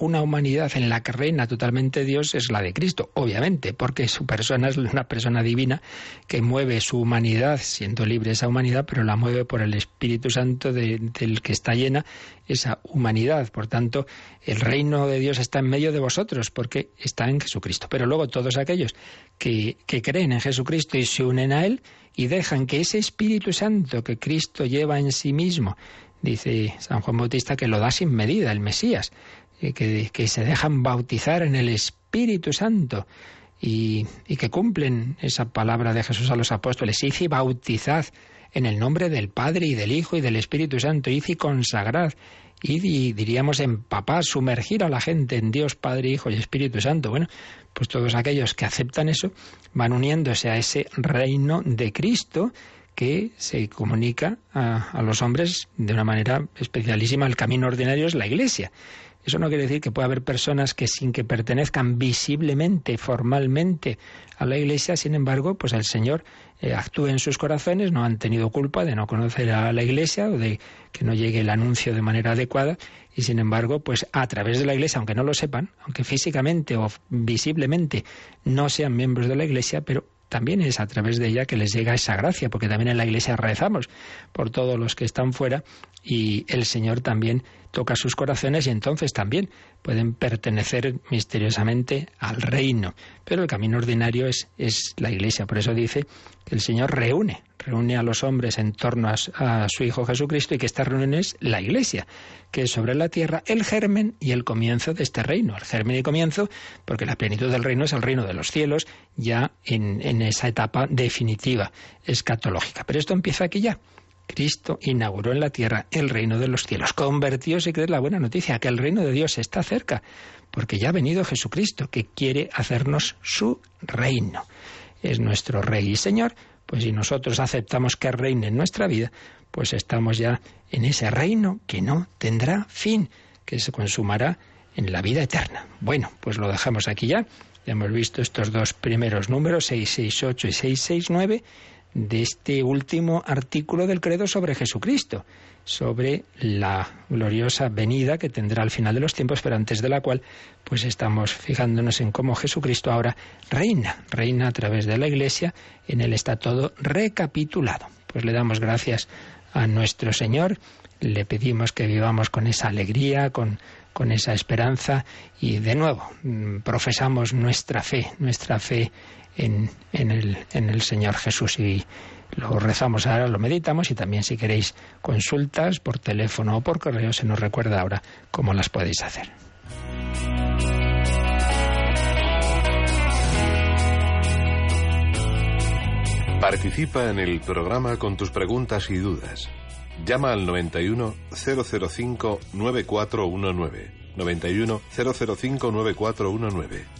una humanidad en la que reina totalmente Dios es la de Cristo, obviamente, porque su persona es una persona divina que mueve su humanidad, siendo libre esa humanidad, pero la mueve por el Espíritu Santo del que está llena esa humanidad. Por tanto, el reino de Dios está en medio de vosotros, porque está en Jesucristo. Pero luego todos aquellos que, que creen en Jesucristo y se unen a Él y dejan que ese Espíritu Santo que Cristo lleva en sí mismo, dice San Juan Bautista, que lo da sin medida el Mesías, que, se dejan bautizar en el Espíritu Santo y, que cumplen esa palabra de Jesús a los apóstoles. Id y bautizad en el nombre del Padre y del Hijo y del Espíritu Santo. Id y consagrad. Y diríamos empapar, sumergir a la gente en Dios, Padre, Hijo y Espíritu Santo. Bueno, pues todos aquellos que aceptan eso van uniéndose a ese reino de Cristo que se comunica a, los hombres de una manera especialísima. El camino ordinario es la Iglesia. Eso no quiere decir que pueda haber personas que sin que pertenezcan visiblemente, formalmente a la Iglesia, sin embargo, pues el Señor eh, actúe en sus corazones, no han tenido culpa de no conocer a la Iglesia o de que no llegue el anuncio de manera adecuada y sin embargo, pues a través de la Iglesia, aunque no lo sepan, aunque físicamente o visiblemente no sean miembros de la Iglesia, pero también es a través de ella que les llega esa gracia, porque también en la Iglesia rezamos por todos los que están fuera y el Señor también toca sus corazones y entonces también pueden pertenecer misteriosamente al reino. Pero el camino ordinario es, es la Iglesia, por eso dice que el Señor reúne, reúne a los hombres en torno a, su Hijo Jesucristo y que esta reunión es la Iglesia, que es sobre la tierra el germen y el comienzo de este reino. El germen y comienzo, porque la plenitud del reino es el reino de los cielos, ya en, esa etapa definitiva escatológica. Pero esto empieza aquí ya Cristo inauguró en la tierra el reino de los cielos. Convertió, si crees, la buena noticia, que el reino de Dios está cerca, porque ya ha venido Jesucristo, que quiere hacernos su reino. Es nuestro Rey y Señor, pues si nosotros aceptamos que reine en nuestra vida, pues estamos ya en ese reino que no tendrá fin, que se consumará en la vida eterna. Bueno, pues lo dejamos aquí ya. Ya hemos visto estos dos primeros números, 668 y 669, de este último artículo del credo sobre Jesucristo, sobre la gloriosa venida que tendrá al final de los tiempos, pero antes de la cual pues estamos fijándonos en cómo Jesucristo ahora reina, reina a través de la Iglesia, en él está todo recapitulado. Pues le damos gracias a nuestro Señor, le pedimos que vivamos con esa alegría, con, con esa esperanza y de nuevo mm, profesamos nuestra fe, nuestra fe en, en, el, en el Señor Jesús y lo rezamos ahora, lo meditamos y también si queréis consultas por teléfono o por correo se nos recuerda ahora cómo las podéis hacer. Participa en el programa con tus preguntas y dudas. Llama al 91 005 9419. 91 005 9419.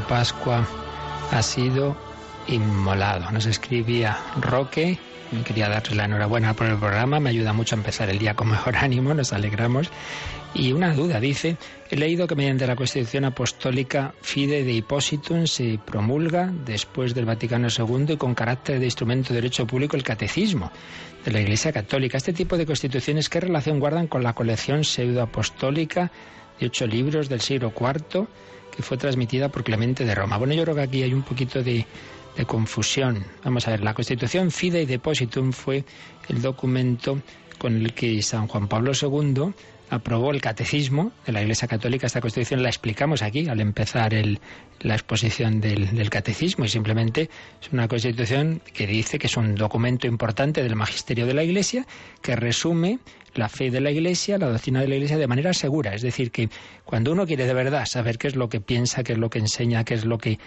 Pascua ha sido inmolado. Nos escribía Roque, quería darle la enhorabuena por el programa, me ayuda mucho a empezar el día con mejor ánimo, nos alegramos. Y una duda, dice, he leído que mediante la Constitución Apostólica Fide de Hippositum se promulga después del Vaticano II y con carácter de instrumento de derecho público el catecismo de la Iglesia Católica. Este tipo de constituciones, ¿qué relación guardan con la colección pseudoapostólica de ocho libros del siglo IV? Que fue transmitida por Clemente de Roma. Bueno, yo creo que aquí hay un poquito de, confusión. Vamos a ver, la Constitución Fidei Depositum fue el documento con el que San Juan Pablo II aprobó el catecismo de la Iglesia Católica. Esta constitución la explicamos aquí al empezar la exposición del, del, catecismo y simplemente es una constitución que dice que es un documento importante del magisterio de la Iglesia que resume la fe de la Iglesia, la doctrina de la Iglesia de manera segura. Es decir, que cuando uno quiere de verdad saber qué es lo que piensa, qué es lo que enseña, qué es lo que,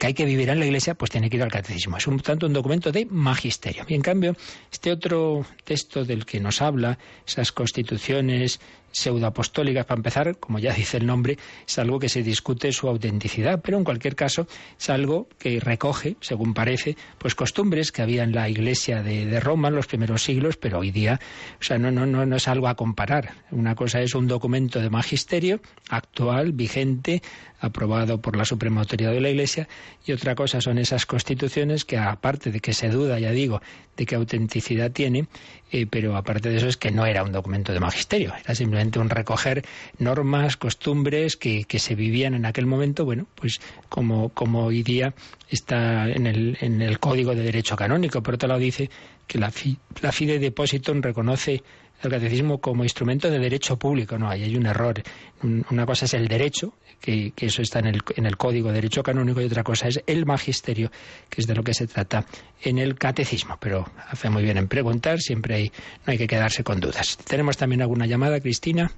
hay que vivir en la Iglesia, pues tiene que ir al catecismo. Es un tanto un documento de magisterio. Y en cambio, este otro texto del que nos habla, esas constituciones pseudoapostólicas, para empezar, como ya dice el nombre, es algo que se discute su autenticidad, pero en cualquier caso es algo que recoge, según parece, pues costumbres que había en la Iglesia de, de Roma en los primeros siglos, pero hoy día, o sea, no, no, no, no es algo a comparar. Una cosa es un documento de magisterio actual, vigente, aprobado por la Suprema Autoridad de la Iglesia, y otra cosa son esas constituciones que, aparte de que se duda, ya digo, de qué autenticidad tiene, eh, pero aparte de eso es que no era un documento de magisterio, era simplemente un recoger normas, costumbres que, que se vivían en aquel momento, bueno, pues como, como hoy día está en el, en el Código de Derecho Canónico. Por otro lado dice que la, fi, Fide Depositum reconoce el catecismo como instrumento de derecho público. No, ahí hay un error. Una cosa es el derecho, que, que, eso está en el, en el Código de Derecho Canónico, y otra cosa es el magisterio, que es de lo que se trata en el catecismo. Pero hace muy bien en preguntar, siempre hay, no hay que quedarse con dudas. ¿Tenemos también alguna llamada, Cristina?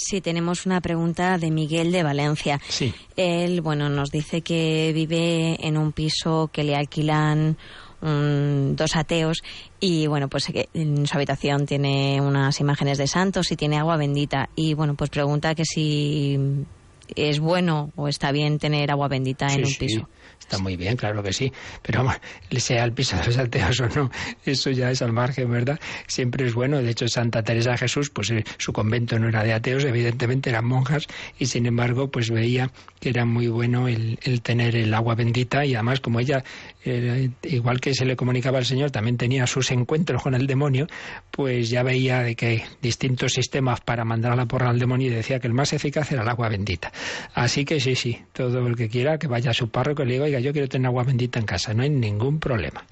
Sí, tenemos una pregunta de Miguel de Valencia. Sí. Él, bueno, nos dice que vive en un piso que le alquilan um, dos ateos y bueno pues en su habitación tiene unas imágenes de santos y tiene agua bendita y bueno pues pregunta que si es bueno o está bien tener agua bendita sí, en un sí. piso Está muy bien, claro que sí. Pero vamos, sea el piso de los ateos o no, eso ya es al margen, ¿verdad? Siempre es bueno. De hecho, Santa Teresa de Jesús, pues eh, su convento no era de ateos, evidentemente eran monjas, y sin embargo, pues veía que era muy bueno el, el tener el agua bendita y además como ella, eh, igual que se le comunicaba al Señor, también tenía sus encuentros con el demonio, pues ya veía de que distintos sistemas para mandar a la porra al demonio y decía que el más eficaz era el agua bendita. Así que sí, sí, todo el que quiera que vaya a su párroco y le diga, oiga, yo quiero tener agua bendita en casa, no hay ningún problema.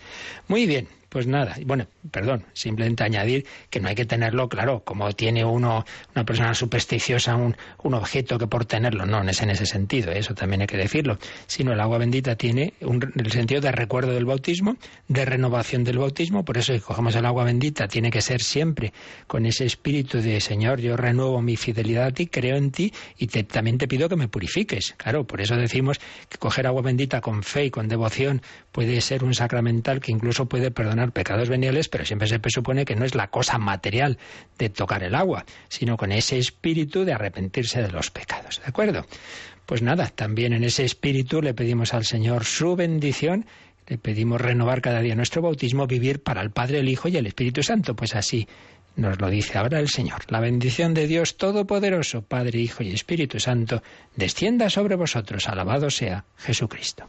Muy bien, pues nada, bueno, perdón, simplemente añadir que no hay que tenerlo, claro, como tiene uno, una persona supersticiosa, un, objeto que por tenerlo, no, no es en ese sentido, eso también hay que decirlo, sino el agua bendita tiene un, el sentido de recuerdo del bautismo, de renovación del bautismo, por eso si cogemos el agua bendita tiene que ser siempre con ese espíritu de Señor, yo renuevo mi fidelidad a ti, creo en ti y te, también te pido que me purifiques, claro, por eso decimos que coger agua bendita con fe y con devoción puede ser un sacramental que incluso puede perdonar pecados veniales, pero siempre se presupone que no es la cosa material de tocar el agua, sino con ese espíritu de arrepentirse de los pecados. ¿De acuerdo? Pues nada, también en ese espíritu le pedimos al Señor su bendición, le pedimos renovar cada día nuestro bautismo, vivir para el Padre, el Hijo y el Espíritu Santo. Pues así nos lo dice ahora el Señor. La bendición de Dios Todopoderoso, Padre, Hijo y Espíritu Santo, descienda sobre vosotros. Alabado sea Jesucristo.